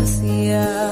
decía.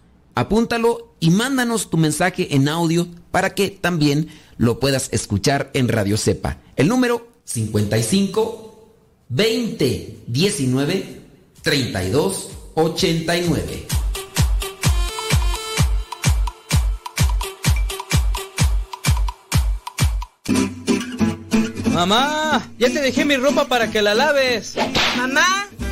Apúntalo y mándanos tu mensaje en audio para que también lo puedas escuchar en Radio Cepa. El número 55 20 19 32 89. Mamá, ya te dejé mi ropa para que la laves. Mamá,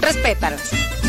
Respétalas.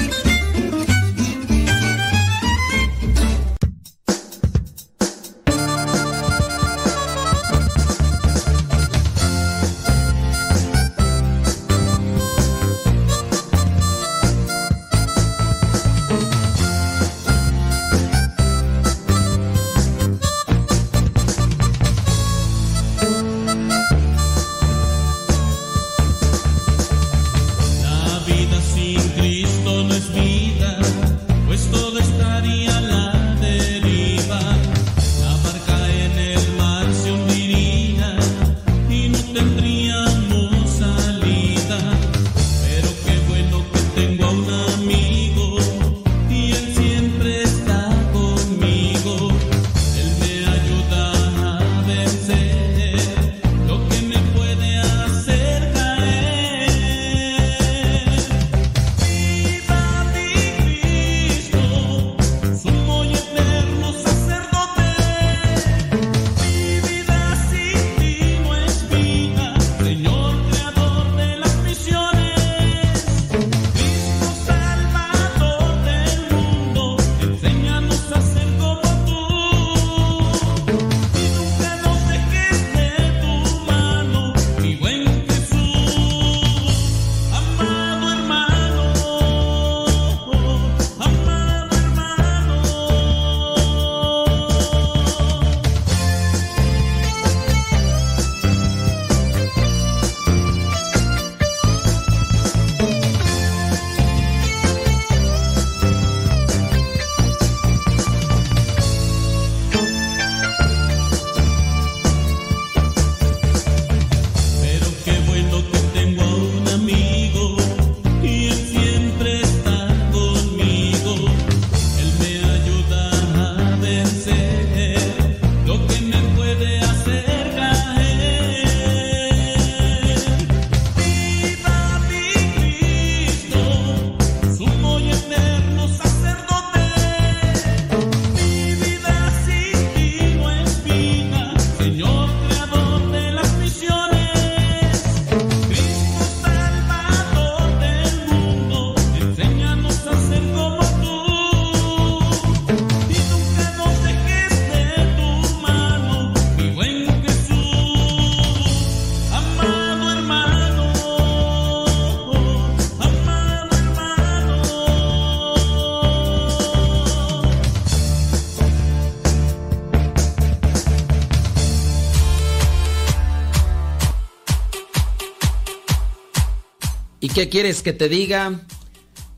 Quieres que te diga?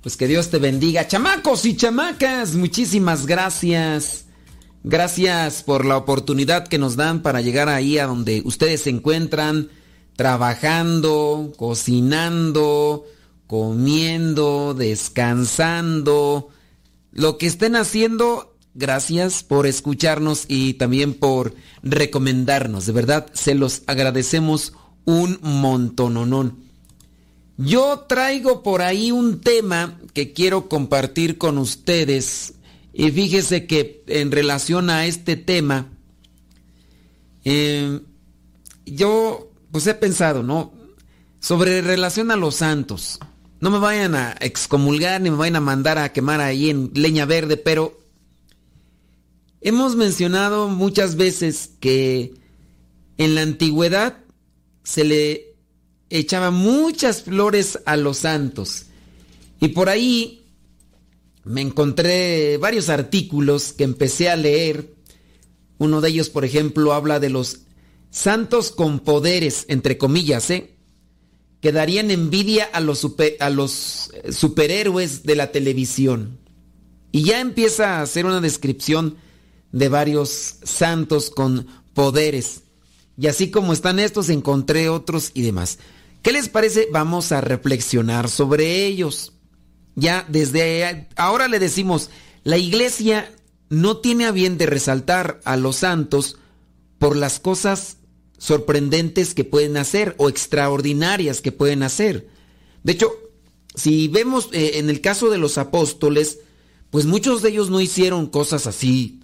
Pues que Dios te bendiga. Chamacos y chamacas, muchísimas gracias. Gracias por la oportunidad que nos dan para llegar ahí a donde ustedes se encuentran, trabajando, cocinando, comiendo, descansando. Lo que estén haciendo, gracias por escucharnos y también por recomendarnos. De verdad, se los agradecemos un montononón. Yo traigo por ahí un tema que quiero compartir con ustedes. Y fíjese que en relación a este tema, eh, yo pues he pensado, ¿no? Sobre relación a los santos. No me vayan a excomulgar ni me vayan a mandar a quemar ahí en leña verde, pero hemos mencionado muchas veces que en la antigüedad se le echaba muchas flores a los santos. Y por ahí me encontré varios artículos que empecé a leer. Uno de ellos, por ejemplo, habla de los santos con poderes, entre comillas, ¿eh? que darían envidia a los, a los superhéroes de la televisión. Y ya empieza a hacer una descripción de varios santos con poderes. Y así como están estos, encontré otros y demás. ¿Qué les parece? Vamos a reflexionar sobre ellos. Ya desde ahora le decimos, la iglesia no tiene a bien de resaltar a los santos por las cosas sorprendentes que pueden hacer o extraordinarias que pueden hacer. De hecho, si vemos eh, en el caso de los apóstoles, pues muchos de ellos no hicieron cosas así.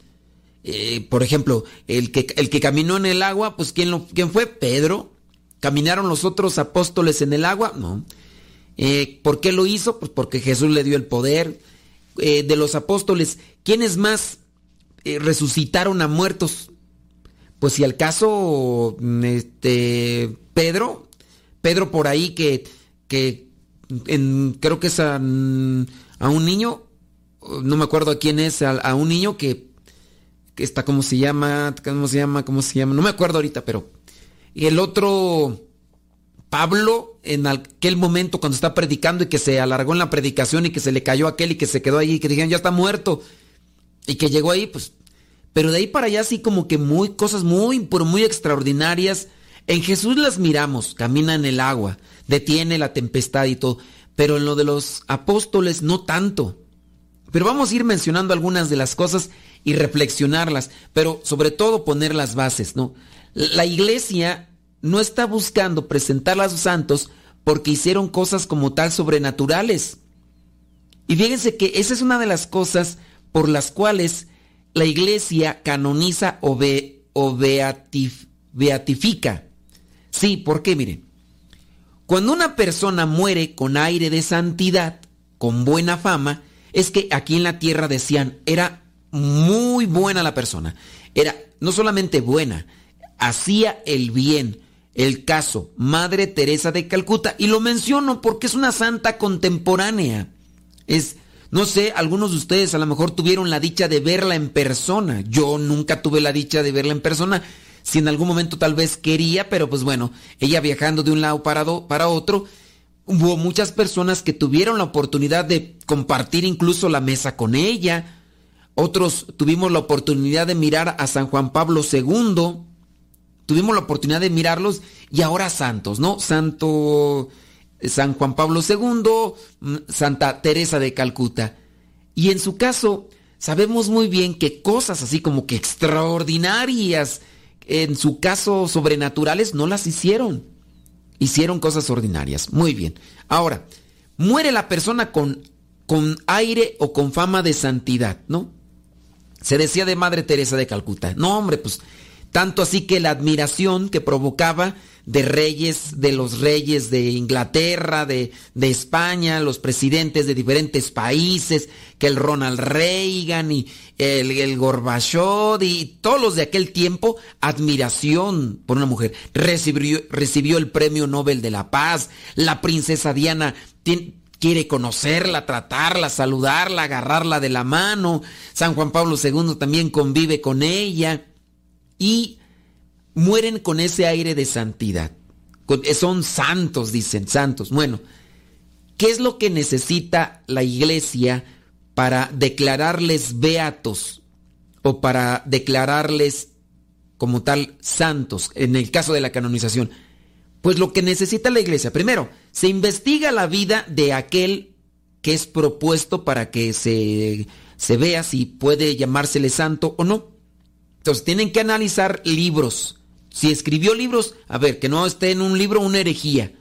Eh, por ejemplo, el que, el que caminó en el agua, pues ¿quién, ¿quién fue? Pedro. ¿Caminaron los otros apóstoles en el agua? No. Eh, ¿Por qué lo hizo? Pues porque Jesús le dio el poder. Eh, de los apóstoles, ¿quiénes más resucitaron a muertos? Pues si al caso, este, Pedro, Pedro por ahí que, que creo que es a, a, un niño, no me acuerdo a quién es, a, un niño que está, ¿cómo se llama? ¿Cómo se llama? ¿Cómo se llama? No me acuerdo ahorita, pero y el otro, Pablo, en aquel momento cuando está predicando y que se alargó en la predicación y que se le cayó aquel y que se quedó ahí y que dijeron ya está muerto. Y que llegó ahí, pues. Pero de ahí para allá sí como que muy, cosas muy, pero muy extraordinarias. En Jesús las miramos, camina en el agua, detiene la tempestad y todo. Pero en lo de los apóstoles no tanto. Pero vamos a ir mencionando algunas de las cosas y reflexionarlas, pero sobre todo poner las bases, ¿no? La iglesia no está buscando presentar a sus santos porque hicieron cosas como tal sobrenaturales. Y fíjense que esa es una de las cosas por las cuales la iglesia canoniza o, be, o beatif, beatifica. Sí, ¿por qué? Miren, cuando una persona muere con aire de santidad, con buena fama, es que aquí en la tierra decían, era muy buena la persona. Era no solamente buena, hacía el bien. El caso Madre Teresa de Calcuta. Y lo menciono porque es una santa contemporánea. Es, no sé, algunos de ustedes a lo mejor tuvieron la dicha de verla en persona. Yo nunca tuve la dicha de verla en persona. Si en algún momento tal vez quería, pero pues bueno, ella viajando de un lado para, para otro, hubo muchas personas que tuvieron la oportunidad de compartir incluso la mesa con ella. Otros tuvimos la oportunidad de mirar a San Juan Pablo II tuvimos la oportunidad de mirarlos y ahora santos, ¿no? Santo San Juan Pablo II, Santa Teresa de Calcuta. Y en su caso, sabemos muy bien que cosas así como que extraordinarias, en su caso sobrenaturales, no las hicieron. Hicieron cosas ordinarias. Muy bien. Ahora, muere la persona con, con aire o con fama de santidad, ¿no? Se decía de Madre Teresa de Calcuta. No, hombre, pues tanto así que la admiración que provocaba de reyes, de los reyes de Inglaterra, de, de, España, los presidentes de diferentes países, que el Ronald Reagan y el, el Gorbachev y todos los de aquel tiempo, admiración por una mujer. Recibió, recibió el Premio Nobel de la Paz, la princesa Diana quiere conocerla, tratarla, saludarla, agarrarla de la mano. San Juan Pablo II también convive con ella y mueren con ese aire de santidad. Son santos, dicen, santos. Bueno, ¿Qué es lo que necesita la iglesia para declararles beatos o para declararles como tal santos en el caso de la canonización? Pues lo que necesita la iglesia, primero, se investiga la vida de aquel que es propuesto para que se, se vea si puede llamársele santo o no. Entonces tienen que analizar libros. Si escribió libros, a ver, que no esté en un libro una herejía.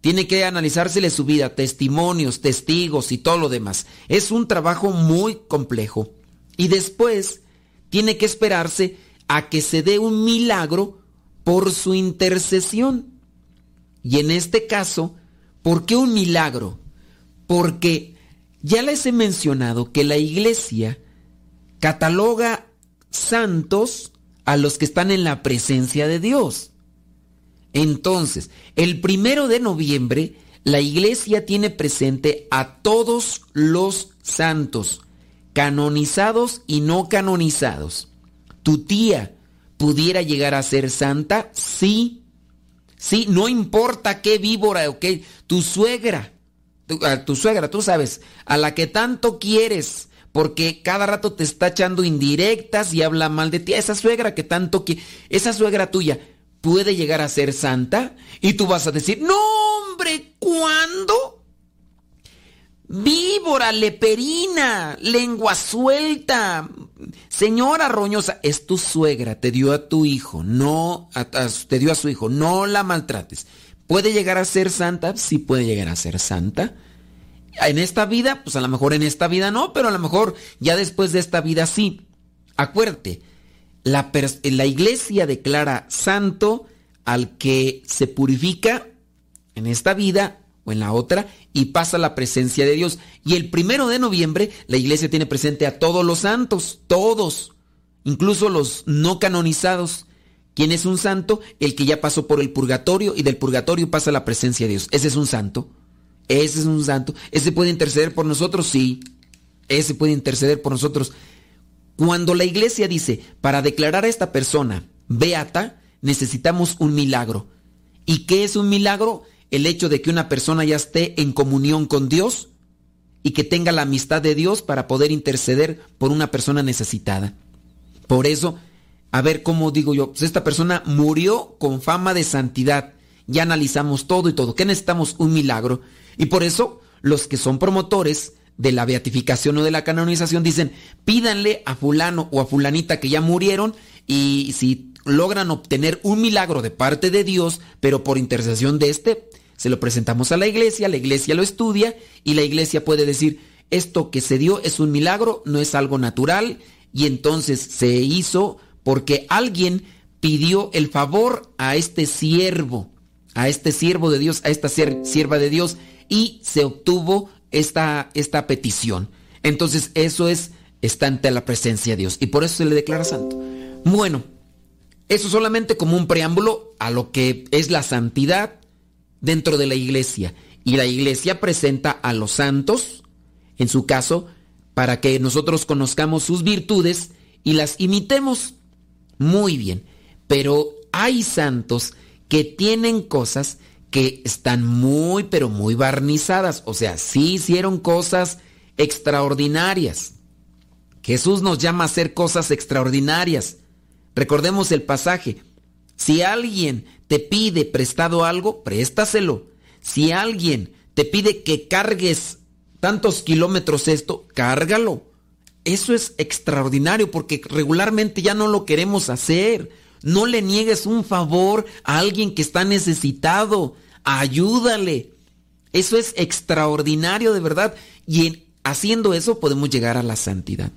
Tiene que analizársele su vida, testimonios, testigos y todo lo demás. Es un trabajo muy complejo. Y después tiene que esperarse a que se dé un milagro por su intercesión. Y en este caso, ¿por qué un milagro? Porque ya les he mencionado que la iglesia cataloga santos a los que están en la presencia de Dios. Entonces, el primero de noviembre, la iglesia tiene presente a todos los santos, canonizados y no canonizados. ¿Tu tía pudiera llegar a ser santa? Sí. Sí, no importa qué víbora o qué. Tu suegra, tu, a tu suegra, tú sabes, a la que tanto quieres, porque cada rato te está echando indirectas y habla mal de ti. Esa suegra que tanto quiere, esa suegra tuya, puede llegar a ser santa y tú vas a decir, no hombre, ¿cuándo? Víbora, leperina, lengua suelta, señora roñosa, es tu suegra, te dio a tu hijo, no, te dio a su hijo, no la maltrates. ¿Puede llegar a ser santa? Sí puede llegar a ser santa. En esta vida, pues a lo mejor en esta vida no, pero a lo mejor ya después de esta vida sí. Acuérdate, la iglesia declara santo al que se purifica en esta vida o en la otra y pasa la presencia de Dios. Y el primero de noviembre la iglesia tiene presente a todos los santos, todos, incluso los no canonizados. ¿Quién es un santo? El que ya pasó por el purgatorio y del purgatorio pasa la presencia de Dios. Ese es un santo. Ese es un santo. Ese puede interceder por nosotros, sí. Ese puede interceder por nosotros. Cuando la iglesia dice, para declarar a esta persona beata, necesitamos un milagro. ¿Y qué es un milagro? El hecho de que una persona ya esté en comunión con Dios y que tenga la amistad de Dios para poder interceder por una persona necesitada. Por eso, a ver cómo digo yo, pues esta persona murió con fama de santidad. Ya analizamos todo y todo. ¿Qué necesitamos? Un milagro. Y por eso, los que son promotores de la beatificación o de la canonización dicen, pídanle a fulano o a fulanita que ya murieron y si logran obtener un milagro de parte de Dios, pero por intercesión de este, se lo presentamos a la iglesia, la iglesia lo estudia y la iglesia puede decir, esto que se dio es un milagro, no es algo natural y entonces se hizo porque alguien pidió el favor a este siervo, a este siervo de Dios, a esta sier- sierva de Dios y se obtuvo esta, esta petición. Entonces eso es, está ante la presencia de Dios y por eso se le declara santo. Bueno, eso solamente como un preámbulo a lo que es la santidad dentro de la iglesia. Y la iglesia presenta a los santos, en su caso, para que nosotros conozcamos sus virtudes y las imitemos. Muy bien, pero hay santos que tienen cosas que están muy, pero muy barnizadas. O sea, sí hicieron cosas extraordinarias. Jesús nos llama a hacer cosas extraordinarias. Recordemos el pasaje. Si alguien te pide prestado algo, préstaselo. Si alguien te pide que cargues tantos kilómetros esto, cárgalo. Eso es extraordinario porque regularmente ya no lo queremos hacer. No le niegues un favor a alguien que está necesitado. Ayúdale. Eso es extraordinario de verdad. Y en- haciendo eso podemos llegar a la santidad.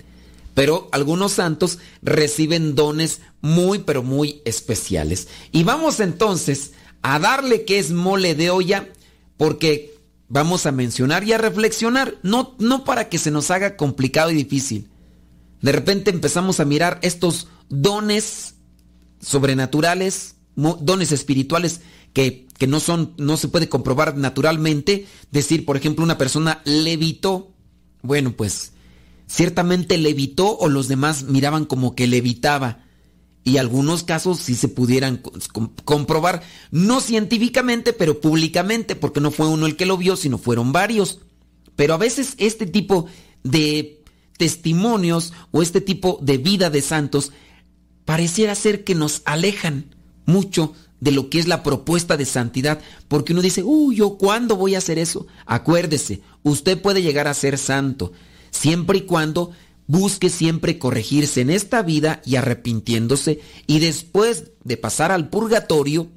Pero algunos santos reciben dones muy, pero muy especiales. Y vamos entonces a darle que es mole de olla, porque vamos a mencionar y a reflexionar, no, no para que se nos haga complicado y difícil. De repente empezamos a mirar estos dones sobrenaturales, dones espirituales que, que no son, no se puede comprobar naturalmente. Decir, por ejemplo, una persona levitó. Bueno, pues ciertamente levitó o los demás miraban como que levitaba. Y algunos casos sí se pudieran co- com- comprobar, no científicamente, pero públicamente, porque no fue uno el que lo vio, sino fueron varios. Pero a veces este tipo de testimonios o este tipo de vida de santos pareciera ser que nos alejan mucho de lo que es la propuesta de santidad, porque uno dice, uy, ¿yo cuándo voy a hacer eso? Acuérdese, usted puede llegar a ser santo, siempre y cuando busque siempre corregirse en esta vida y arrepintiéndose, y después de pasar al purgatorio,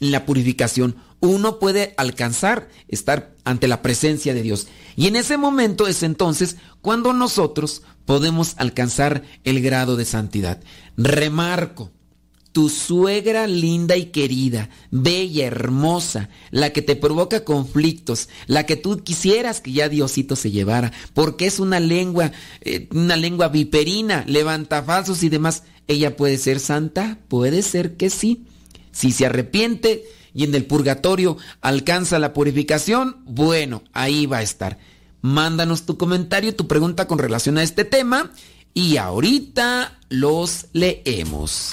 en la purificación, uno puede alcanzar estar ante la presencia de Dios. Y en ese momento es entonces cuando nosotros podemos alcanzar el grado de santidad. Remarco, tu suegra linda y querida, bella, hermosa, la que te provoca conflictos, la que tú quisieras que ya Diosito se llevara, porque es una lengua, eh, una lengua viperina, levanta falsos y demás, ella puede ser santa, puede ser que sí. Si se arrepiente y en el purgatorio alcanza la purificación, bueno, ahí va a estar. Mándanos tu comentario, tu pregunta con relación a este tema y ahorita los leemos.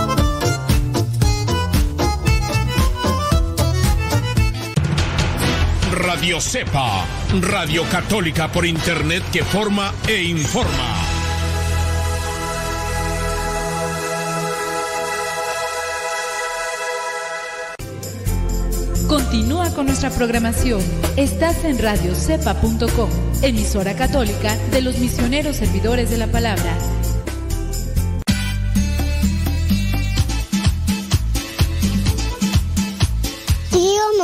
Radio Cepa, Radio Católica por Internet que forma e informa. Continúa con nuestra programación. Estás en radiocepa.com, emisora católica de los misioneros servidores de la palabra.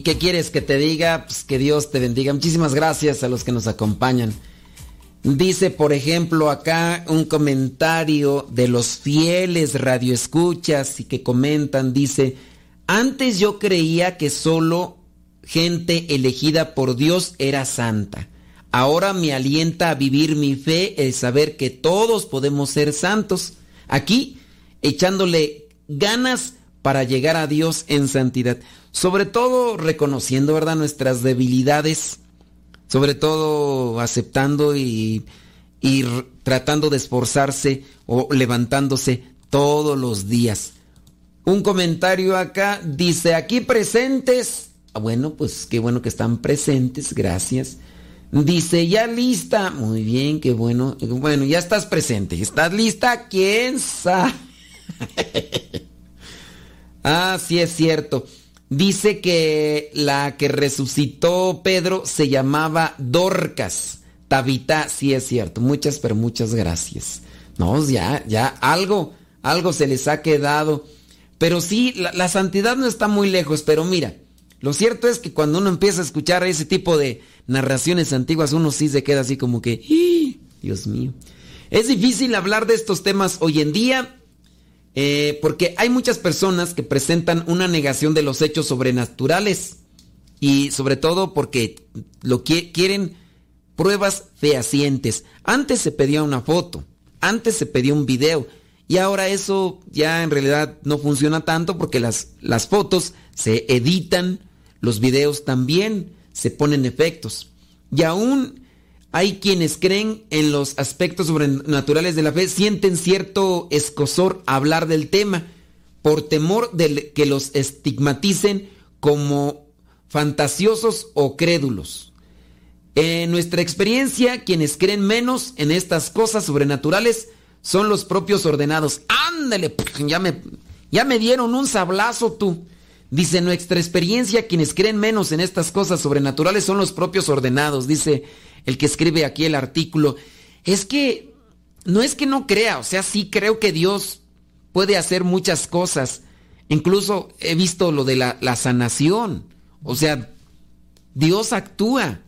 ¿Y qué quieres que te diga? Pues que Dios te bendiga. Muchísimas gracias a los que nos acompañan. Dice, por ejemplo, acá un comentario de los fieles radioescuchas y que comentan, dice, antes yo creía que solo gente elegida por Dios era santa. Ahora me alienta a vivir mi fe el saber que todos podemos ser santos. Aquí, echándole ganas para llegar a Dios en santidad. Sobre todo reconociendo, ¿verdad?, nuestras debilidades. Sobre todo aceptando y, tratando de esforzarse o levantándose todos los días. Un comentario acá dice, aquí presentes. Ah, Bueno, pues qué bueno que están presentes, gracias. Dice, ya lista. Muy bien, qué bueno. Bueno, ya estás presente. ¿Estás lista? ¿Quién sabe? ah, sí es cierto. Dice que la que resucitó Pedro se llamaba Dorcas. Tabita, sí es cierto. Muchas, pero muchas gracias. No, ya, ya, algo, algo se les ha quedado. Pero sí, la, santidad no está muy lejos, pero mira, lo cierto es que cuando uno empieza a escuchar ese tipo de narraciones antiguas, uno sí se queda así como que, ¡ih! Dios mío. Es difícil hablar de estos temas hoy en día eh, porque hay muchas personas que presentan una negación de los hechos sobrenaturales y sobre todo porque lo que quieren pruebas fehacientes. Antes se pedía una foto, antes se pedía un video y ahora eso ya en realidad no funciona tanto porque las, las fotos se editan, los videos también se ponen efectos y aún hay quienes creen en los aspectos sobrenaturales de la fe, sienten cierto escosor hablar del tema por temor de que los estigmaticen como fantasiosos o crédulos. En nuestra experiencia, quienes creen menos en estas cosas sobrenaturales son los propios ordenados. Ándale, ya me, ya me dieron un sablazo tú. Dice, nuestra experiencia, quienes creen menos en estas cosas sobrenaturales son los propios ordenados, dice el que escribe aquí el artículo. Es que, no es que no crea, o sea, sí creo que Dios puede hacer muchas cosas. Incluso he visto lo de la, la sanación. O sea, Dios actúa.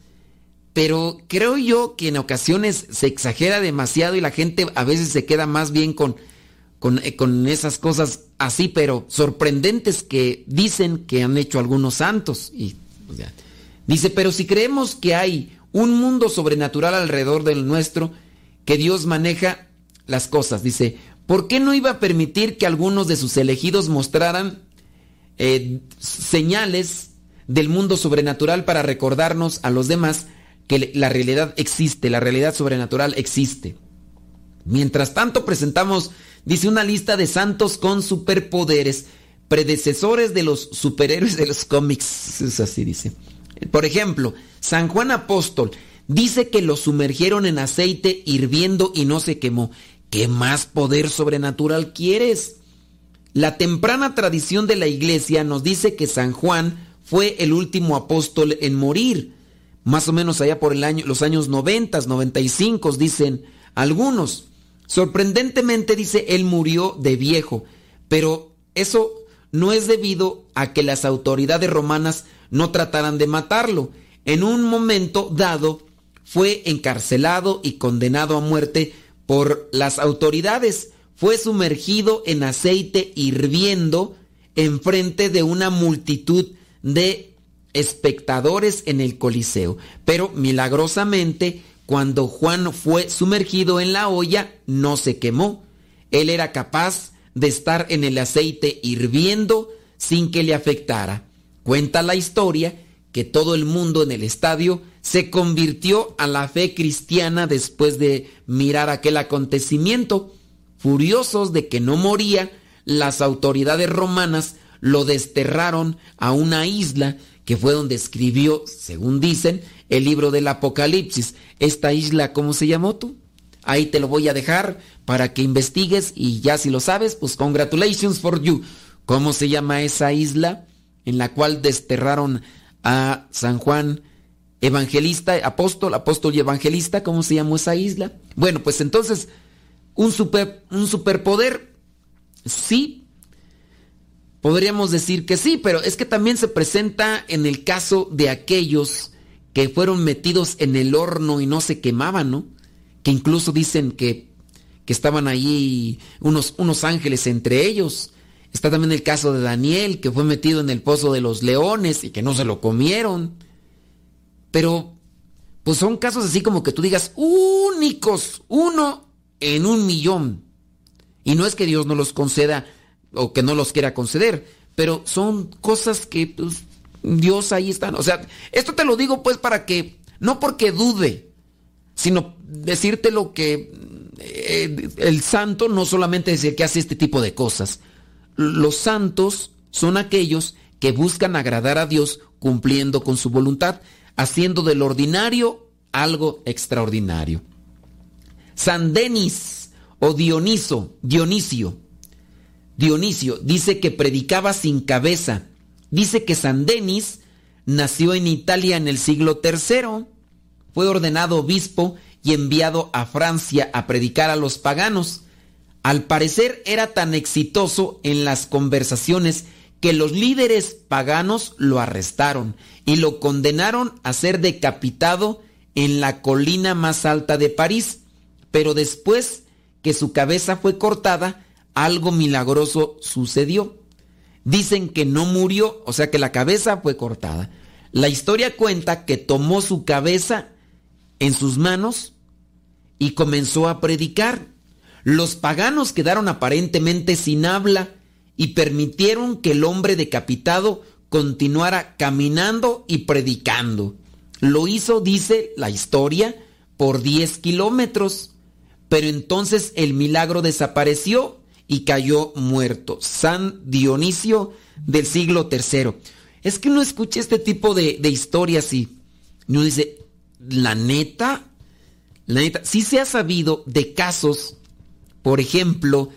Pero creo yo que en ocasiones se exagera demasiado y la gente a veces se queda más bien con, con, eh, con esas cosas así, pero sorprendentes que dicen que han hecho algunos santos. Y, dice, pero si creemos que hay un mundo sobrenatural alrededor del nuestro, que Dios maneja las cosas, dice, ¿por qué no iba a permitir que algunos de sus elegidos mostraran eh, señales del mundo sobrenatural para recordarnos a los demás que la realidad existe, la realidad sobrenatural existe. Mientras tanto presentamos, dice, una lista de santos con superpoderes, predecesores de los superhéroes de los cómics, es así dice. Por ejemplo, San Juan Apóstol dice que lo sumergieron en aceite hirviendo y no se quemó. ¿Qué más poder sobrenatural quieres? La temprana tradición de la iglesia nos dice que San Juan fue el último apóstol en morir más o menos allá por el año, los años 90, 95, dicen algunos. Sorprendentemente dice, él murió de viejo, pero eso no es debido a que las autoridades romanas no trataran de matarlo. En un momento dado fue encarcelado y condenado a muerte por las autoridades. Fue sumergido en aceite hirviendo en frente de una multitud de espectadores en el Coliseo. Pero milagrosamente, cuando Juan fue sumergido en la olla, no se quemó. Él era capaz de estar en el aceite hirviendo sin que le afectara. Cuenta la historia que todo el mundo en el estadio se convirtió a la fe cristiana después de mirar aquel acontecimiento. Furiosos de que no moría, las autoridades romanas lo desterraron a una isla que fue donde escribió, según dicen, el libro del Apocalipsis. Esta isla, ¿cómo se llamó tú? Ahí te lo voy a dejar para que investigues y ya si lo sabes, pues congratulations for you. ¿Cómo se llama esa isla en la cual desterraron a San Juan Evangelista, apóstol, apóstol y evangelista? ¿Cómo se llamó esa isla? Bueno, pues entonces, un, super, un superpoder, sí, Podríamos decir que sí, pero es que también se presenta en el caso de aquellos que fueron metidos en el horno y no se quemaban, ¿no? Que incluso dicen que, que estaban ahí unos, unos ángeles entre ellos. Está también el caso de Daniel, que fue metido en el pozo de los leones y que no se lo comieron. Pero, pues son casos así como que tú digas, únicos, uno en un millón. Y no es que Dios no los conceda o que no los quiera conceder, pero son cosas que pues, Dios ahí está. O sea, esto te lo digo pues para que, no porque dude, sino decirte lo que eh, el santo no solamente es el que hace este tipo de cosas. Los santos son aquellos que buscan agradar a Dios cumpliendo con su voluntad, haciendo del ordinario algo extraordinario. San Denis o Dioniso, Dionisio, Dionisio dice que predicaba sin cabeza. Dice que San Denis nació en Italia en el siglo III. Fue ordenado obispo y enviado a Francia a predicar a los paganos. Al parecer era tan exitoso en las conversaciones que los líderes paganos lo arrestaron y lo condenaron a ser decapitado en la colina más alta de París. Pero después que su cabeza fue cortada, algo milagroso sucedió. Dicen que no murió, o sea que la cabeza fue cortada. La historia cuenta que tomó su cabeza en sus manos y comenzó a predicar. Los paganos quedaron aparentemente sin habla y permitieron que el hombre decapitado continuara caminando y predicando. Lo hizo, dice la historia, por 10 kilómetros. Pero entonces el milagro desapareció y cayó muerto. San Dionisio del siglo III. Es que uno escucha este tipo de, historias y dice, la neta, la neta, sí se ha sabido de casos, por ejemplo,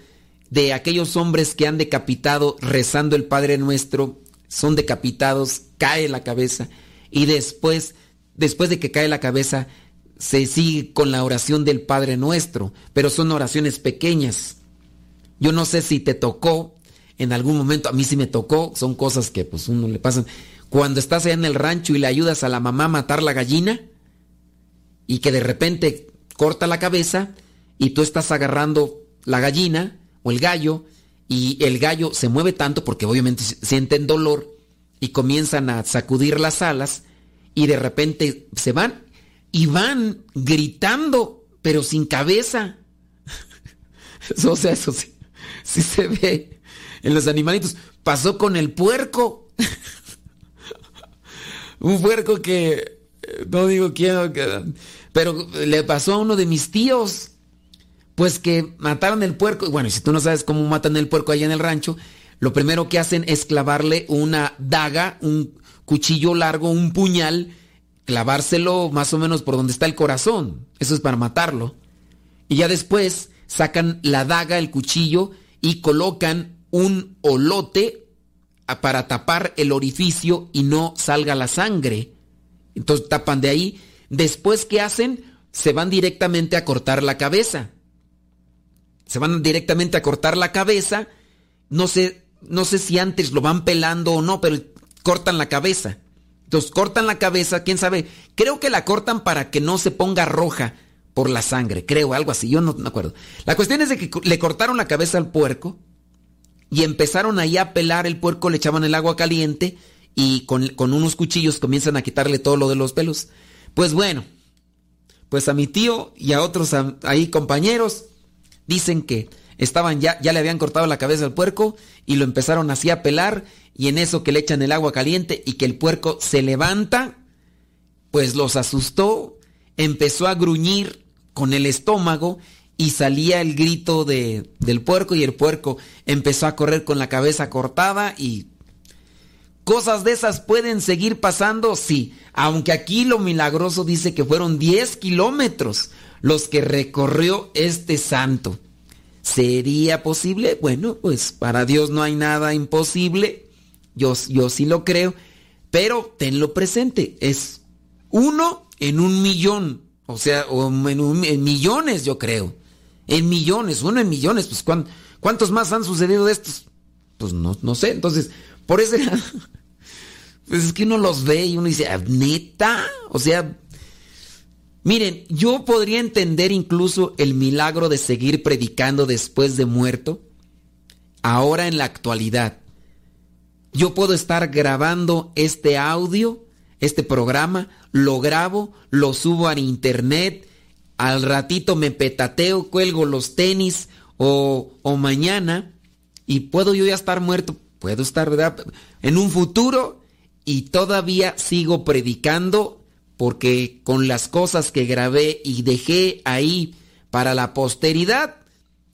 de aquellos hombres que han decapitado rezando el Padre Nuestro, son decapitados, cae la cabeza y después, después de que cae la cabeza, se sigue con la oración del Padre Nuestro, pero son oraciones pequeñas. Yo no sé si te tocó en algún momento, a mí sí me tocó, son cosas que pues uno le pasan. Cuando estás allá en el rancho y le ayudas a la mamá a matar la gallina y que de repente corta la cabeza y tú estás agarrando la gallina o el gallo y el gallo se mueve tanto porque obviamente sienten dolor y comienzan a sacudir las alas y de repente se van y van gritando pero sin cabeza. o sea, eso sí, sí se ve en los animalitos. Pasó con el puerco. Un puerco que no digo quién, pero le pasó a uno de mis tíos. Pues que mataron el puerco. Bueno, si tú no sabes cómo matan el puerco allá en el rancho, lo primero que hacen es clavarle una daga, un cuchillo largo, un puñal, clavárselo más o menos por donde está el corazón. Eso es para matarlo. Y ya después sacan la daga, el cuchillo y colocan un olote para tapar el orificio y no salga la sangre. Entonces tapan de ahí. Después, ¿qué hacen? Se van directamente a cortar la cabeza. Se van directamente a cortar la cabeza. No sé, no sé si antes lo van pelando o no, pero cortan la cabeza. Entonces cortan la cabeza, quién sabe. Creo que la cortan para que no se ponga roja por la sangre, creo, algo así, yo no me acuerdo. La cuestión es de que le cortaron la cabeza al puerco y empezaron ahí a pelar el puerco, le echaban el agua caliente y con, con, unos cuchillos comienzan a quitarle todo lo de los pelos. Pues bueno, pues a mi tío y a otros ahí compañeros dicen que estaban ya, ya le habían cortado la cabeza al puerco y lo empezaron así a pelar y en eso que le echan el agua caliente y que el puerco se levanta, pues los asustó, empezó a gruñir con el estómago y salía el grito de, del puerco y el puerco empezó a correr con la cabeza cortada y cosas de esas pueden seguir pasando, sí, aunque aquí lo milagroso dice que fueron 10 kilómetros los que recorrió este santo. ¿Sería posible? Bueno, pues para Dios no hay nada imposible, yo, yo sí lo creo, pero tenlo presente, es uno en un millón o sea, en, millones, yo creo. En millones, uno en millones. Pues ¿cuántos más han sucedido de estos? Pues no, no sé. Entonces, por eso Pues es que uno los ve y uno dice, neta. O sea, miren, yo podría entender incluso el milagro de seguir predicando después de muerto. Ahora en la actualidad. Yo puedo estar grabando este audio, este programa, lo grabo, lo subo a internet, al ratito me petateo, cuelgo los tenis o, o mañana y puedo yo ya estar muerto, puedo estar, ¿verdad? En un futuro y todavía sigo predicando porque con las cosas que grabé y dejé ahí para la posteridad,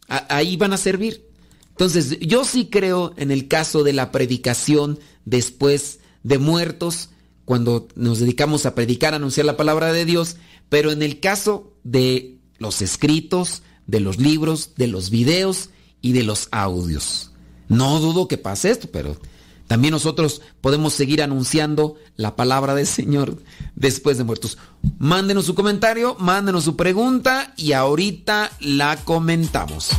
ahí van a servir. Entonces, yo sí creo en el caso de la predicación después de muertos, cuando nos dedicamos a predicar, a anunciar la palabra de Dios, pero en el caso de los escritos, de los libros, de los videos y de los audios. No dudo que pase esto, pero también nosotros podemos seguir anunciando la palabra del Señor después de muertos. Mándenos su comentario, mándenos su pregunta y ahorita la comentamos.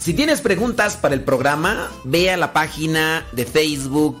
Si tienes preguntas para el programa, ve a la página de Facebook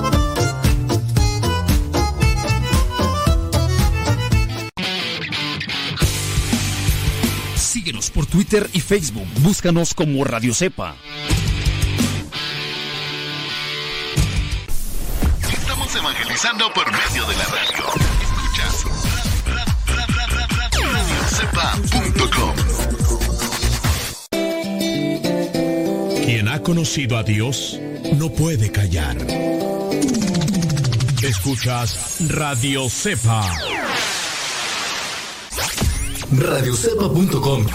Síguenos por Twitter y Facebook. Búscanos como Radio Cepa. Estamos evangelizando por medio de la radio. Escuchas radiocepa.com. Quien ha conocido a Dios no puede callar. Escuchas Radio Cepa. radiocepa.com.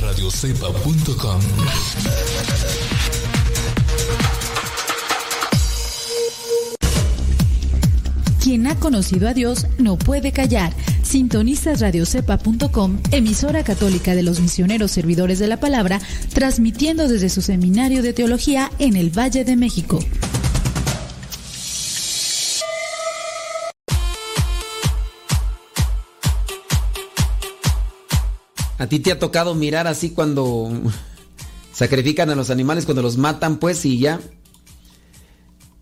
Radiocepa.com. Quien ha conocido a Dios no puede callar. Sintonizas radiocepa.com, emisora católica de los misioneros servidores de la palabra, transmitiendo desde su seminario de teología en el Valle de México. ¿A ti te ha tocado mirar así cuando sacrifican a los animales, cuando los matan, pues, y ya?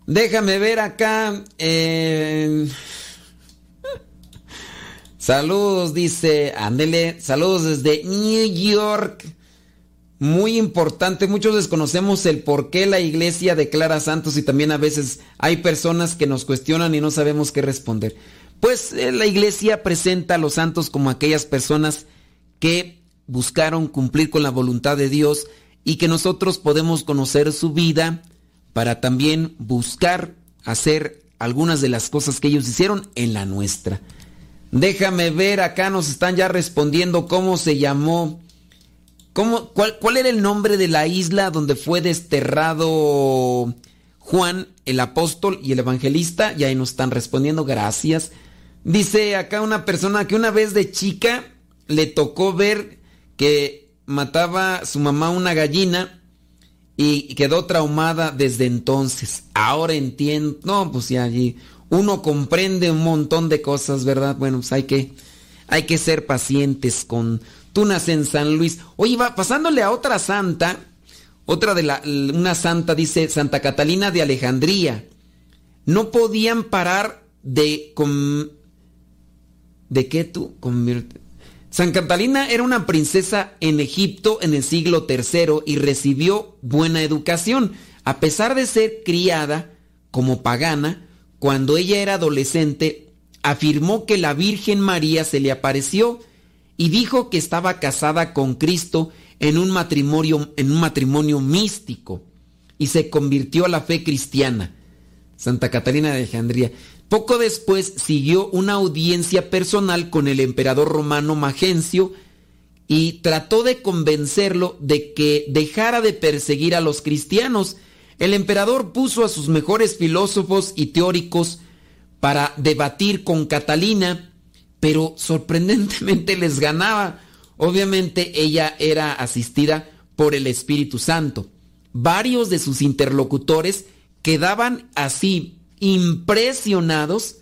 Déjame ver acá. eh, Saludos, dice, ándele, saludos desde New York. Muy importante, muchos desconocemos el por qué la iglesia declara santos y también a veces hay personas que nos cuestionan y no sabemos qué responder. Pues eh, la iglesia presenta a los santos como aquellas personas que buscaron cumplir con la voluntad de Dios y que nosotros podemos conocer su vida para también buscar hacer algunas de las cosas que ellos hicieron en la nuestra. Déjame ver, acá nos están ya respondiendo cómo se llamó. ¿Cómo, cuál, ¿Cuál era el nombre de la isla donde fue desterrado Juan, el apóstol y el evangelista? Y ahí nos están respondiendo, gracias. Dice acá una persona que una vez de chica le tocó ver que mataba su mamá una gallina y quedó traumada desde entonces. Ahora entiendo. No, pues ya allí uno comprende un montón de cosas, ¿verdad? Bueno, pues hay que, hay que ser pacientes con... Tú naces en San Luis. Oye, va pasándole a otra santa. Otra de la... Una santa dice Santa Catalina de Alejandría. No podían parar de... com- ¿De qué tú? Convierte- San Catalina era una princesa en Egipto en el siglo III y recibió buena educación. A pesar de ser criada como pagana, cuando ella era adolescente, afirmó que la Virgen María se le apareció y dijo que estaba casada con Cristo en un matrimonio, en un matrimonio místico y se convirtió a la fe cristiana. Santa Catalina de Alejandría. Poco después siguió una audiencia personal con el emperador romano Magencio y trató de convencerlo de que dejara de perseguir a los cristianos. El emperador puso a sus mejores filósofos y teóricos para debatir con Catalina, pero sorprendentemente les ganaba. Obviamente ella era asistida por el Espíritu Santo. Varios de sus interlocutores quedaban así impresionados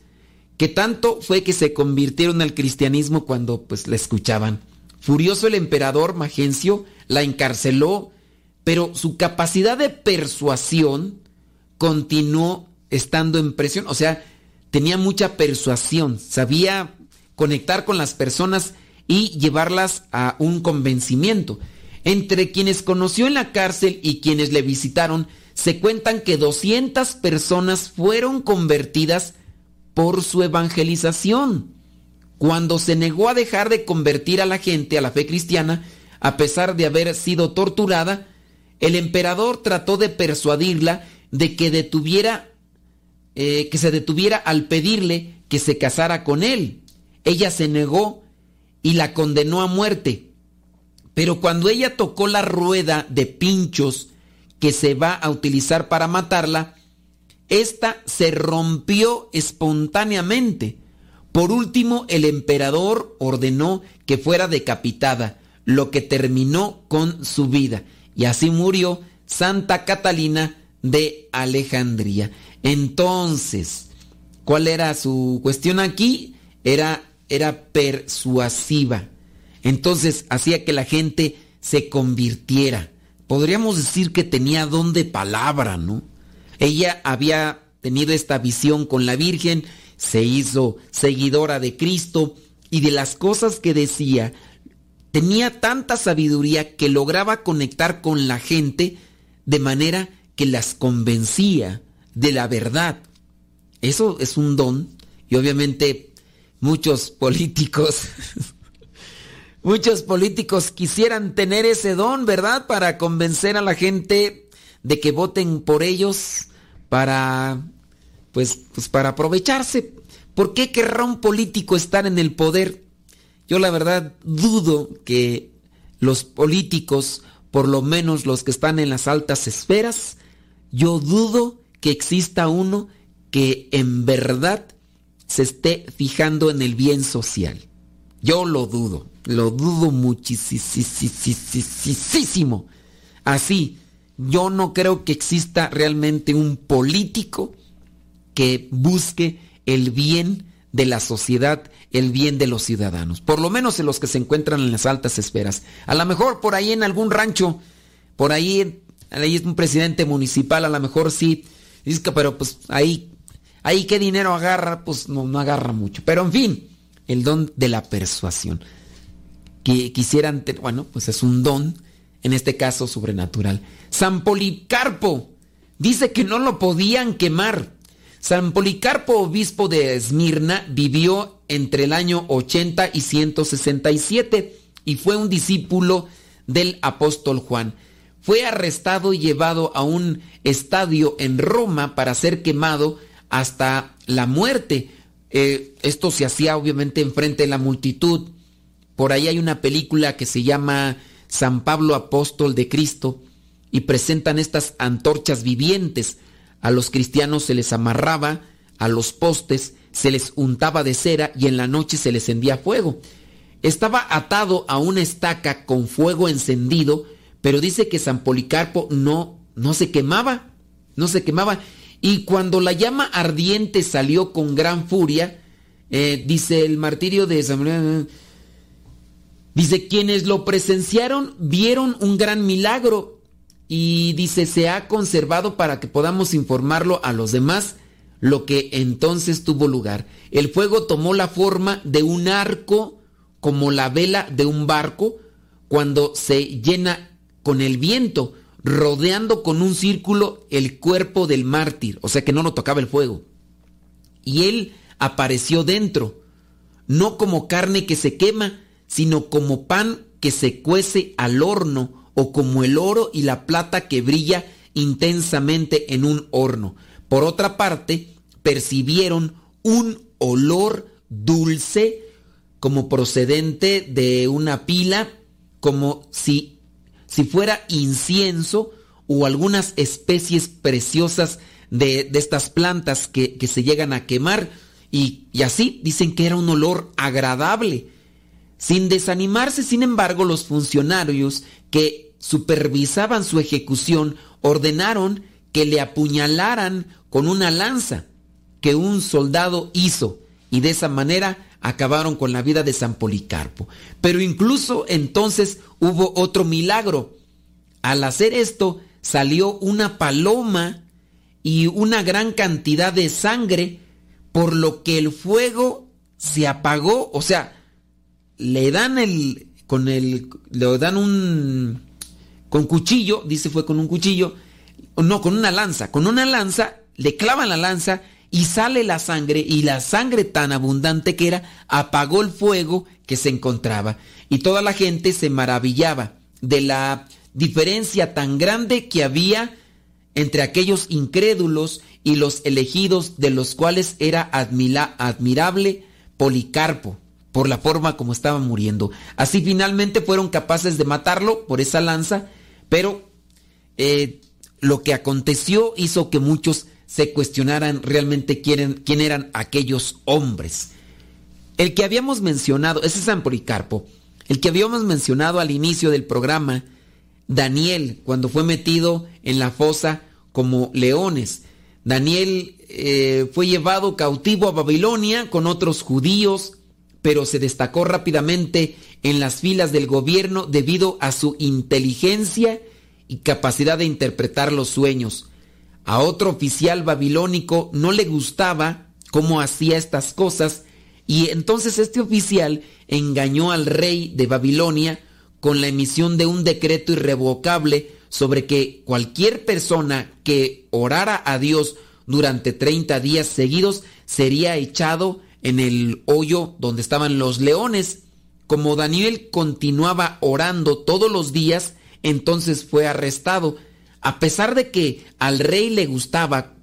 que tanto fue que se convirtieron al cristianismo cuando pues la escuchaban. Furioso el emperador Magencio la encarceló, pero su capacidad de persuasión continuó estando en presión, o sea, tenía mucha persuasión, sabía conectar con las personas y llevarlas a un convencimiento. Entre quienes conoció en la cárcel y quienes le visitaron, se cuentan que 200 personas fueron convertidas por su evangelización. Cuando se negó a dejar de convertir a la gente a la fe cristiana, a pesar de haber sido torturada, el emperador trató de persuadirla de que detuviera, eh, que se detuviera al pedirle que se casara con él. Ella se negó y la condenó a muerte. Pero cuando ella tocó la rueda de pinchos que se va a utilizar para matarla, esta se rompió espontáneamente. Por último, el emperador ordenó que fuera decapitada, lo que terminó con su vida. Y así murió Santa Catalina de Alejandría. Entonces, ¿cuál era su cuestión aquí? Era, era persuasiva. Entonces hacía que la gente se convirtiera. Podríamos decir que tenía don de palabra, ¿no? Ella había tenido esta visión con la Virgen, se hizo seguidora de Cristo y de las cosas que decía, tenía tanta sabiduría que lograba conectar con la gente de manera que las convencía de la verdad. Eso es un don y obviamente muchos políticos, muchos políticos quisieran tener ese don, ¿verdad? Para convencer a la gente de que voten por ellos para, pues, pues para aprovecharse. ¿Por qué querrá un político estar en el poder? Yo la verdad dudo que los políticos, por lo menos los que están en las altas esferas, yo dudo que exista uno que en verdad se esté fijando en el bien social. Yo lo dudo, lo dudo muchísimo. Así, yo no creo que exista realmente un político que busque el bien de la sociedad, el bien de los ciudadanos. Por lo menos en los que se encuentran en las altas esferas. A lo mejor por ahí en algún rancho, por ahí, ahí es un presidente municipal, a lo mejor sí. Dice que, pero pues ahí, ahí qué dinero agarra, pues no, no agarra mucho. Pero en fin, el don de la persuasión. Quisieran, tener, bueno, pues es un don, en este caso sobrenatural. San Policarpo dice que no lo podían quemar. San Policarpo, obispo de Esmirna, vivió entre el año 80 y 167 y fue un discípulo del apóstol Juan. Fue arrestado y llevado a un estadio en Roma para ser quemado hasta la muerte. Eh, esto se hacía obviamente enfrente de la multitud. Por ahí hay una película que se llama San Pablo Apóstol de Cristo y presentan estas antorchas vivientes. A los cristianos se les amarraba a los postes, se les untaba de cera y en la noche se les encendía fuego. Estaba atado a una estaca con fuego encendido, pero dice que San Policarpo no, no se quemaba, no se quemaba. Y cuando la llama ardiente salió con gran furia, eh, dice el martirio de San Dice, quienes lo presenciaron vieron un gran milagro y dice, se ha conservado para que podamos informarlo a los demás lo que entonces tuvo lugar. El fuego tomó la forma de un arco como la vela de un barco cuando se llena con el viento, rodeando con un círculo el cuerpo del mártir, o sea que no lo tocaba el fuego. Y él apareció dentro, no como carne que se quema, sino como pan que se cuece al horno o como el oro y la plata que brilla intensamente en un horno. Por otra parte, percibieron un olor dulce como procedente de una pila, como si, si fuera incienso o algunas especies preciosas de, de estas plantas que, que, se llegan a quemar. Y, y así dicen que era un olor agradable. Sin desanimarse, sin embargo, los funcionarios que supervisaban su ejecución ordenaron que le apuñalaran con una lanza que un soldado hizo y de esa manera acabaron con la vida de San Policarpo. Pero incluso entonces hubo otro milagro. Al hacer esto salió una paloma y una gran cantidad de sangre, por lo que el fuego se apagó, o sea, le dan el con el le dan un con cuchillo, dice fue con un cuchillo, no, con una lanza, con una lanza le clavan la lanza y sale la sangre y la sangre tan abundante que era apagó el fuego que se encontraba. Y toda la gente se maravillaba de la diferencia tan grande que había entre aquellos incrédulos y los elegidos de los cuales era admira, admirable Policarpo por la forma como estaba muriendo. Así finalmente fueron capaces de matarlo por esa lanza, pero eh, lo que aconteció hizo que muchos se cuestionaran realmente quién, eran aquellos hombres. El que habíamos mencionado, ese es San Policarpo, el que habíamos mencionado al inicio del programa, Daniel, cuando fue metido en la fosa como leones. Daniel eh, fue llevado cautivo a Babilonia con otros judíos, pero se destacó rápidamente en las filas del gobierno debido a su inteligencia y capacidad de interpretar los sueños. A otro oficial babilónico no le gustaba cómo hacía estas cosas y entonces este oficial engañó al rey de Babilonia con la emisión de un decreto irrevocable sobre que cualquier persona que orara a Dios durante 30 días seguidos sería echado en el hoyo donde estaban los leones. Como Daniel continuaba orando todos los días, entonces fue arrestado. A pesar de que al rey le gustaba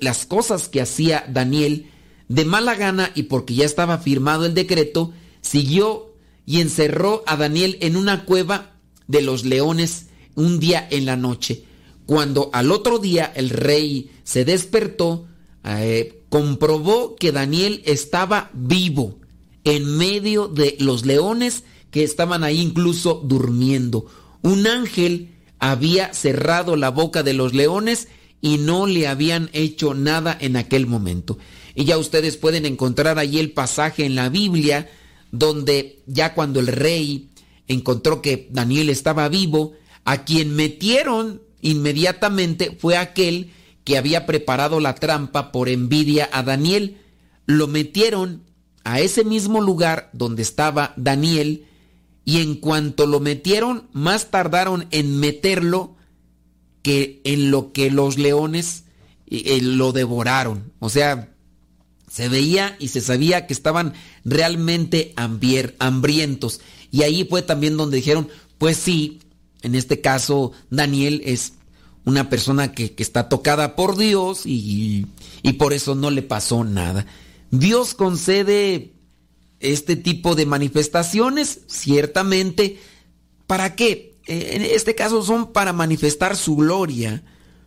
las cosas que hacía Daniel, de mala gana y porque ya estaba firmado el decreto, siguió y encerró a Daniel en una cueva de los leones un día en la noche. Cuando al otro día el rey se despertó, eh, comprobó que Daniel estaba vivo en medio de los leones que estaban ahí incluso durmiendo. Un ángel había cerrado la boca de los leones y no le habían hecho nada en aquel momento. Y ya ustedes pueden encontrar ahí el pasaje en la Biblia donde ya cuando el rey encontró que Daniel estaba vivo, a quien metieron inmediatamente fue aquel que había preparado la trampa por envidia a Daniel. Lo metieron a ese mismo lugar donde estaba Daniel y en cuanto lo metieron, más tardaron en meterlo que en lo que los leones eh, lo devoraron. O sea, se veía y se sabía que estaban realmente hambrientos. Y ahí fue también donde dijeron, pues sí, en este caso Daniel es una persona que, que está tocada por Dios y, y por eso no le pasó nada. Dios concede este tipo de manifestaciones, ciertamente, ¿para qué? Eh, en este caso son para manifestar su gloria,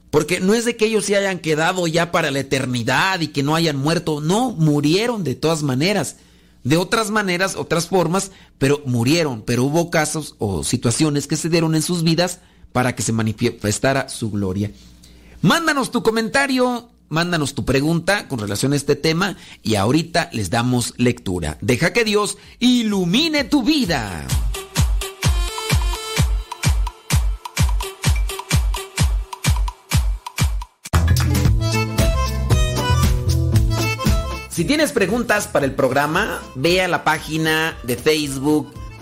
porque no es de que ellos se hayan quedado ya para la eternidad y que no hayan muerto, no, murieron de todas maneras, de otras maneras, otras formas, pero murieron, pero hubo casos o situaciones que se dieron en sus vidas para que se manifestara su gloria. Mándanos tu comentario mándanos tu pregunta con relación a este tema y ahorita les damos lectura. Deja que Dios ilumine tu vida. Si tienes preguntas para el programa, ve a la página de Facebook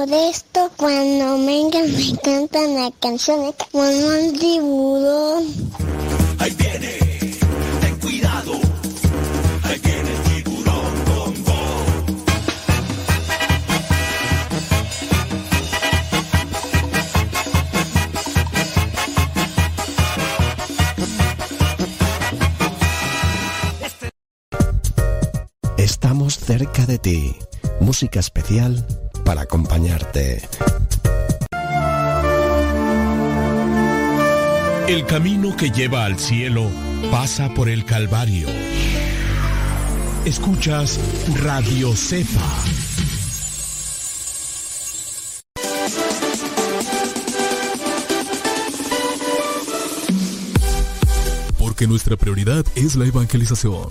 Tío Modesto, cuando venga me cantan la canción como un tiburón. Ahí viene, ten cuidado. Ahí viene el tiburón, bom, bom. Estamos cerca de ti. Música especial para acompañarte. El camino que lleva al cielo pasa por el Calvario. Escuchas Radio Cefa. Porque nuestra prioridad es la evangelización.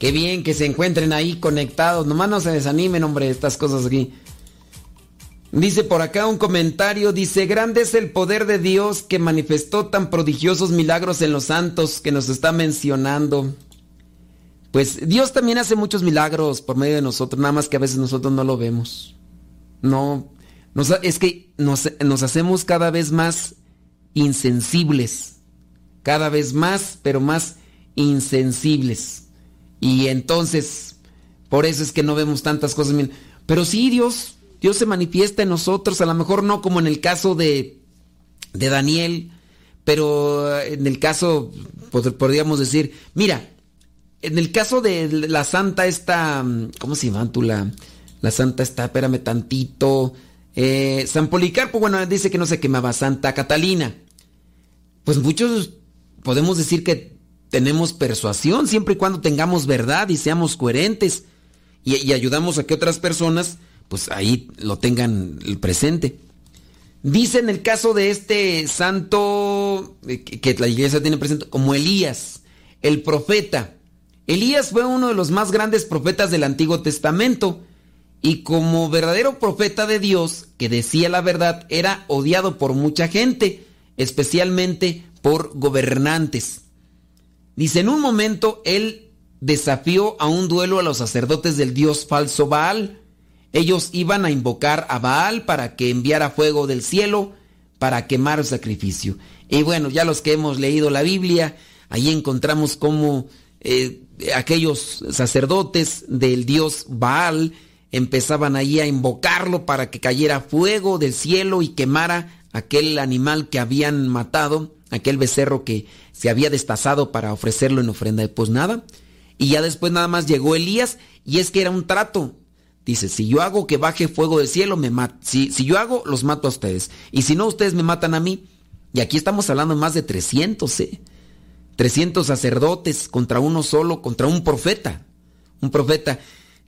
Qué bien que se encuentren ahí conectados. Nomás no se desanimen, hombre, estas cosas aquí. Dice por acá un comentario, dice, grande es el poder de Dios que manifestó tan prodigiosos milagros en los santos que nos está mencionando. Pues Dios también hace muchos milagros por medio de nosotros, nada más que a veces nosotros no lo vemos. No, es que nos hacemos cada vez más insensibles, cada vez más, pero más insensibles. Y entonces, por eso es que no vemos tantas cosas. Pero sí, Dios, Dios se manifiesta en nosotros, a lo mejor no como en el caso de, de Daniel, pero en el caso, pod- podríamos decir, mira, en el caso de la santa esta, ¿cómo se llama tú la, la santa esta? Espérame tantito. Eh, San Policarpo, bueno, dice que no se quemaba. Santa Catalina. Pues muchos podemos decir que tenemos persuasión siempre y cuando tengamos verdad y seamos coherentes y, ayudamos a que otras personas, pues ahí lo tengan presente. Dice en el caso de este santo eh, que la iglesia tiene presente como Elías, el profeta. Elías fue uno de los más grandes profetas del Antiguo Testamento y como verdadero profeta de Dios que decía la verdad era odiado por mucha gente, especialmente por gobernantes. Dice, en un momento él desafió a un duelo a los sacerdotes del dios falso Baal. Ellos iban a invocar a Baal para que enviara fuego del cielo para quemar el sacrificio. Y bueno, ya los que hemos leído la Biblia, ahí encontramos cómo eh, aquellos sacerdotes del dios Baal empezaban ahí a invocarlo para que cayera fuego del cielo y quemara aquel animal que habían matado, aquel becerro que se había destazado para ofrecerlo en ofrenda de pues nada. Y ya después nada más llegó Elías y es que era un trato. Dice, si yo hago que baje fuego del cielo, me mat si, si yo hago, los mato a ustedes. Y si no, ustedes me matan a mí. Y aquí estamos hablando de más de 300, ¿eh? 300 sacerdotes contra uno solo, contra un profeta. Un profeta.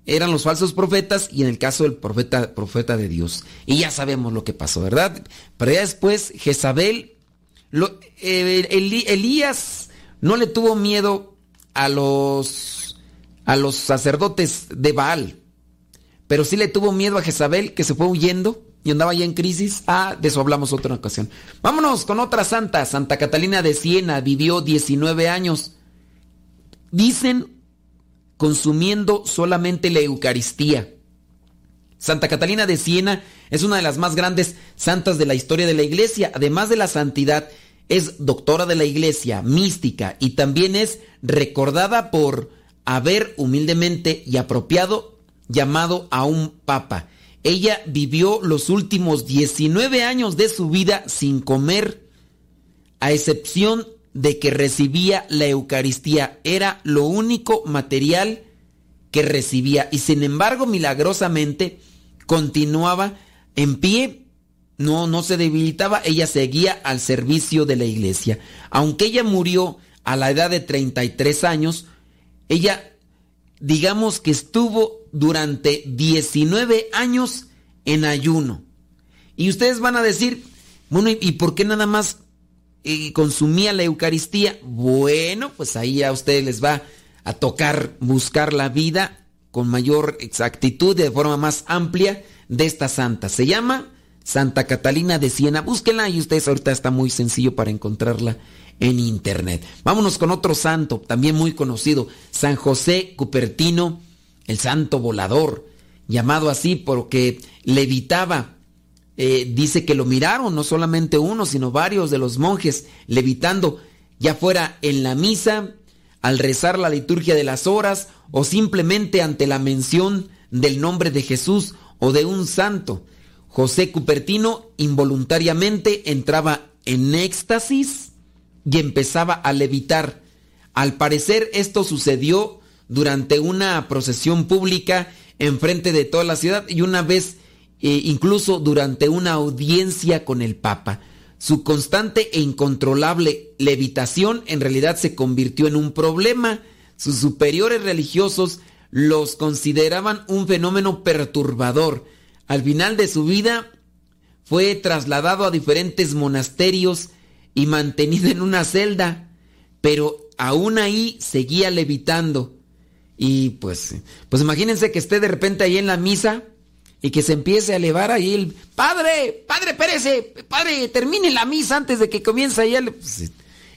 Eran los falsos profetas y en el caso del profeta, profeta de Dios. Y ya sabemos lo que pasó, ¿verdad? Pero ya después Jezabel, Elías no le tuvo miedo a los, a los sacerdotes de Baal. Pero sí le tuvo miedo a Jezabel que se fue huyendo y andaba ya en crisis. Ah, de eso hablamos otra ocasión. Vámonos con otra santa. Santa Catalina de Siena vivió 19 años. Dicen consumiendo solamente la Eucaristía. Santa Catalina de Siena es una de las más grandes santas de la historia de la iglesia. Además de la santidad, es doctora de la iglesia, mística y también es recordada por haber humildemente y apropiado llamado a un papa. Ella vivió los últimos 19 años de su vida sin comer, a excepción de que recibía la Eucaristía. Era lo único material que recibía y sin embargo milagrosamente continuaba en pie, no, no se debilitaba, ella seguía al servicio de la iglesia. Aunque ella murió a la edad de 33 años, ella digamos que estuvo durante 19 años en ayuno. Y ustedes van a decir, bueno, ¿y- ¿y por qué nada más eh, consumía la Eucaristía? Bueno, pues ahí a ustedes les va a tocar buscar la vida con mayor exactitud, de forma más amplia, de esta santa. Se llama Santa Catalina de Siena. Búsquenla y ustedes ahorita está muy sencillo para encontrarla en internet. Vámonos con otro santo, también muy conocido, San José Cupertino, el santo volador, llamado así porque levitaba. Eh, dice que lo miraron, no solamente uno, sino varios de los monjes levitando, ya fuera en la misa, al rezar la liturgia de las horas o simplemente ante la mención del nombre de Jesús o de un santo. José Cupertino involuntariamente entraba en éxtasis y empezaba a levitar. Al parecer esto sucedió durante una procesión pública enfrente de toda la ciudad y una vez eh, incluso durante una audiencia con el Papa. Su constante e incontrolable levitación en realidad se convirtió en un problema. Sus superiores religiosos los consideraban un fenómeno perturbador. Al final de su vida fue trasladado a diferentes monasterios y mantenido en una celda, pero aún ahí seguía levitando. Y pues, pues imagínense que esté de repente ahí en la misa y que se empiece a elevar ahí el padre, padre, espérese, padre, termine la misa antes de que comience ahí. el-". Pues,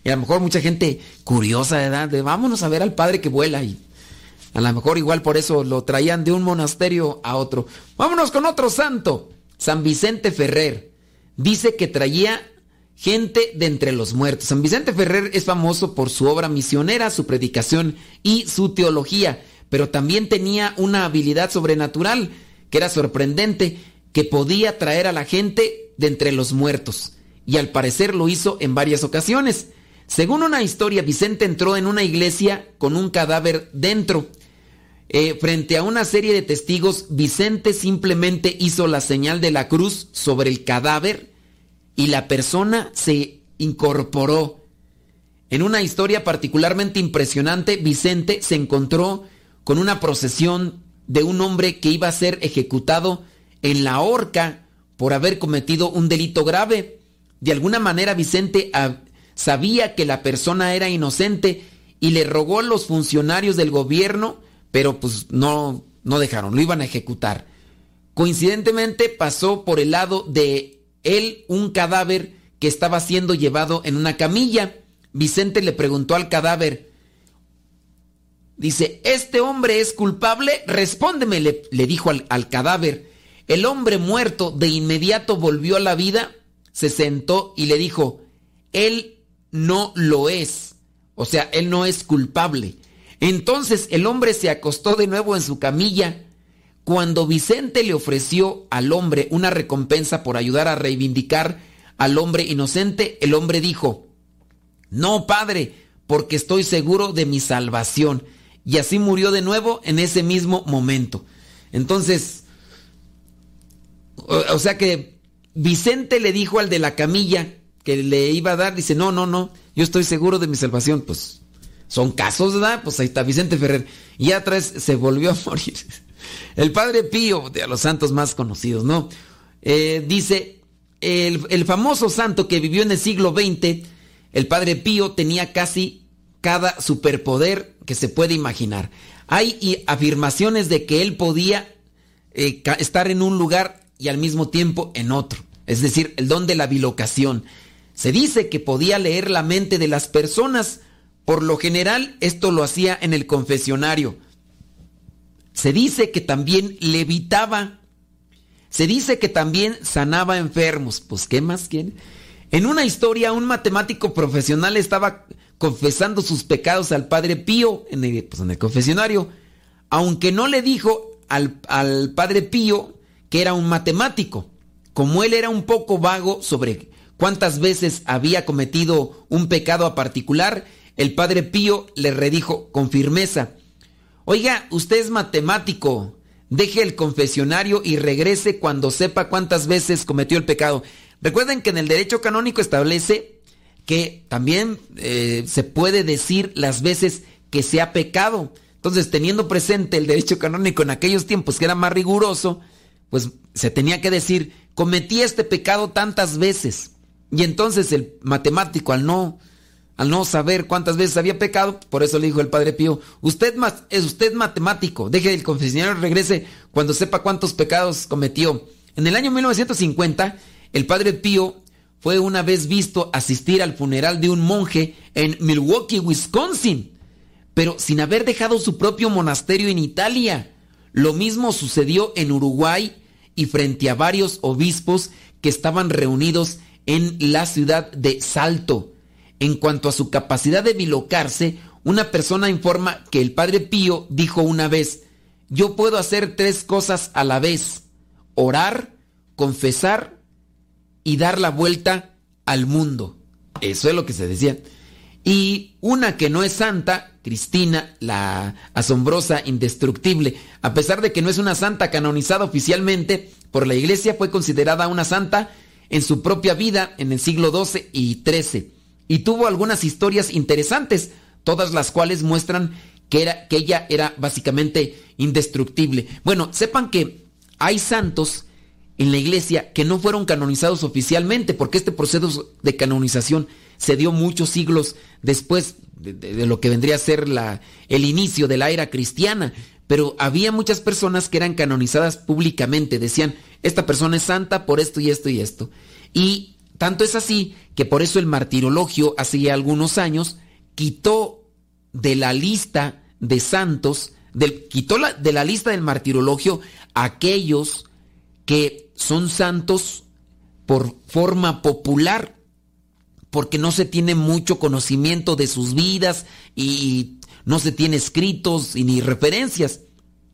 y a lo mejor mucha gente curiosa de edad, de vámonos a ver al padre que vuela y a lo mejor igual por eso lo traían de un monasterio a otro. Vámonos con otro santo, San Vicente Ferrer. Dice que traía gente de entre los muertos. San Vicente Ferrer es famoso por su obra misionera, su predicación y su teología, pero también tenía una habilidad sobrenatural que era sorprendente, que podía traer a la gente de entre los muertos. Y al parecer lo hizo en varias ocasiones. Según una historia, Vicente entró en una iglesia con un cadáver dentro. Eh, frente a una serie de testigos, Vicente simplemente hizo la señal de la cruz sobre el cadáver y la persona se incorporó. En una historia particularmente impresionante, Vicente se encontró con una procesión de un hombre que iba a ser ejecutado en la horca por haber cometido un delito grave. De alguna manera Vicente ah, sabía que la persona era inocente y le rogó a los funcionarios del gobierno, pero pues no, no dejaron, lo iban a ejecutar. Coincidentemente pasó por el lado de él un cadáver que estaba siendo llevado en una camilla. Vicente le preguntó al cadáver, dice, ¿este hombre es culpable? Respóndeme, le, le dijo al, al cadáver. El hombre muerto de inmediato volvió a la vida, se sentó y le dijo, él no lo es. O sea, él no es culpable. Entonces el hombre se acostó de nuevo en su camilla. Cuando Vicente le ofreció al hombre una recompensa por ayudar a reivindicar al hombre inocente, el hombre dijo, no, padre, porque estoy seguro de mi salvación. Y así murió de nuevo en ese mismo momento. Entonces, o, sea que Vicente le dijo al de la camilla que le iba a dar, dice, no, no, no, yo estoy seguro de mi salvación. Pues son casos, ¿verdad? Pues ahí está Vicente Ferrer. Y atrás se volvió a morir. El padre Pío, de los santos más conocidos, ¿no? Eh, dice, el, el famoso santo que vivió en el siglo XX, el padre Pío tenía casi cada superpoder que se puede imaginar. Hay afirmaciones de que él podía eh, estar en un lugar y al mismo tiempo en otro. Es decir, el don de la bilocación. Se dice que podía leer la mente de las personas. Por lo general, esto lo hacía en el confesionario. Se dice que también levitaba. Se dice que también sanaba enfermos. Pues, ¿qué más quiere? En una historia, un matemático profesional estaba confesando sus pecados al padre Pío en el, pues, confesionario, aunque no le dijo al, al padre Pío que era un matemático. Como él era un poco vago sobre cuántas veces había cometido un pecado a particular, el padre Pío le redijo con firmeza, Oiga, usted es matemático, deje el confesionario y regrese cuando sepa cuántas veces cometió el pecado. Recuerden que en el derecho canónico establece que también eh, se puede decir las veces que se ha pecado. Entonces, teniendo presente el derecho canónico en aquellos tiempos que era más riguroso, pues se tenía que decir, cometí este pecado tantas veces. Y entonces el matemático, al no, al no saber cuántas veces había pecado, por eso le dijo el padre Pío, usted mas- es usted matemático, deje el confesionario regrese cuando sepa cuántos pecados cometió. En el año 1950, el padre Pío fue una vez visto asistir al funeral de un monje en Milwaukee, Wisconsin, pero sin haber dejado su propio monasterio en Italia. Lo mismo sucedió en Uruguay y frente a varios obispos que estaban reunidos en la ciudad de Salto. En cuanto a su capacidad de bilocarse, una persona informa que el padre Pío dijo una vez, yo puedo hacer tres cosas a la vez, orar, confesar y dar la vuelta al mundo. Eso es lo que se decía. Y una que no es santa, Cristina, la asombrosa, indestructible, a pesar de que no es una santa canonizada oficialmente por la iglesia, fue considerada una santa en su propia vida en el siglo XII y XIII. Y tuvo algunas historias interesantes, todas las cuales muestran que, era, que ella era básicamente indestructible. Bueno, sepan que hay santos en la iglesia que no fueron canonizados oficialmente, porque este proceso de canonización se dio muchos siglos después de, lo que vendría a ser el inicio de la era cristiana. Pero había muchas personas que eran canonizadas públicamente, decían, esta persona es santa por esto y esto y esto. Y tanto es así que por eso el martirologio hace algunos años quitó de la lista de santos, quitó de la lista del martirologio aquellos que son santos por forma popular, porque no se tiene mucho conocimiento de sus vidas y no se tiene escritos y ni referencias.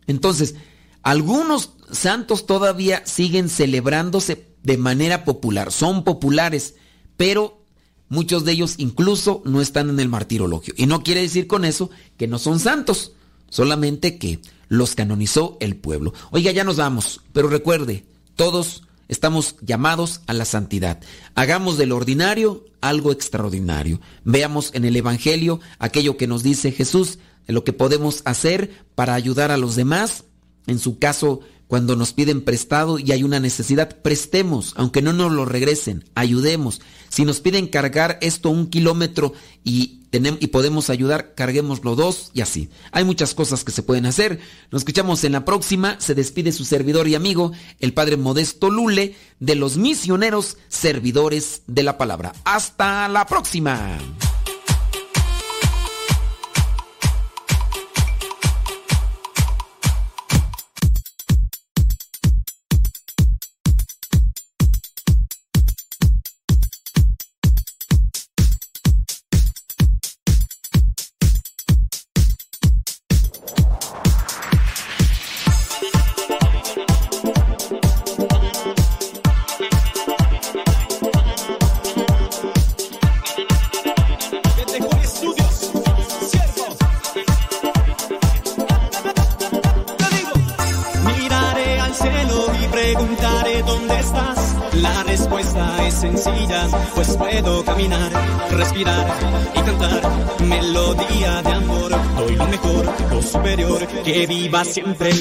Entonces, algunos santos todavía siguen celebrándose de manera popular, son populares, pero muchos de ellos incluso no están en el martirologio. Y no quiere decir con eso que no son santos, solamente que los canonizó el pueblo. Oiga, ya nos vamos, pero recuerde, todos estamos llamados a la santidad. Hagamos del ordinario algo extraordinario. Veamos en el Evangelio aquello que nos dice Jesús, lo que podemos hacer para ayudar a los demás. En su caso, cuando nos piden prestado y hay una necesidad, prestemos, aunque no nos lo regresen, ayudemos. Si nos piden cargar esto un kilómetro y, y podemos ayudar, carguémoslo dos y así. Hay muchas cosas que se pueden hacer. Nos escuchamos en la próxima. Se despide su servidor y amigo, el Padre Modesto Lule, de los misioneros servidores de la palabra. Hasta la próxima. Siempre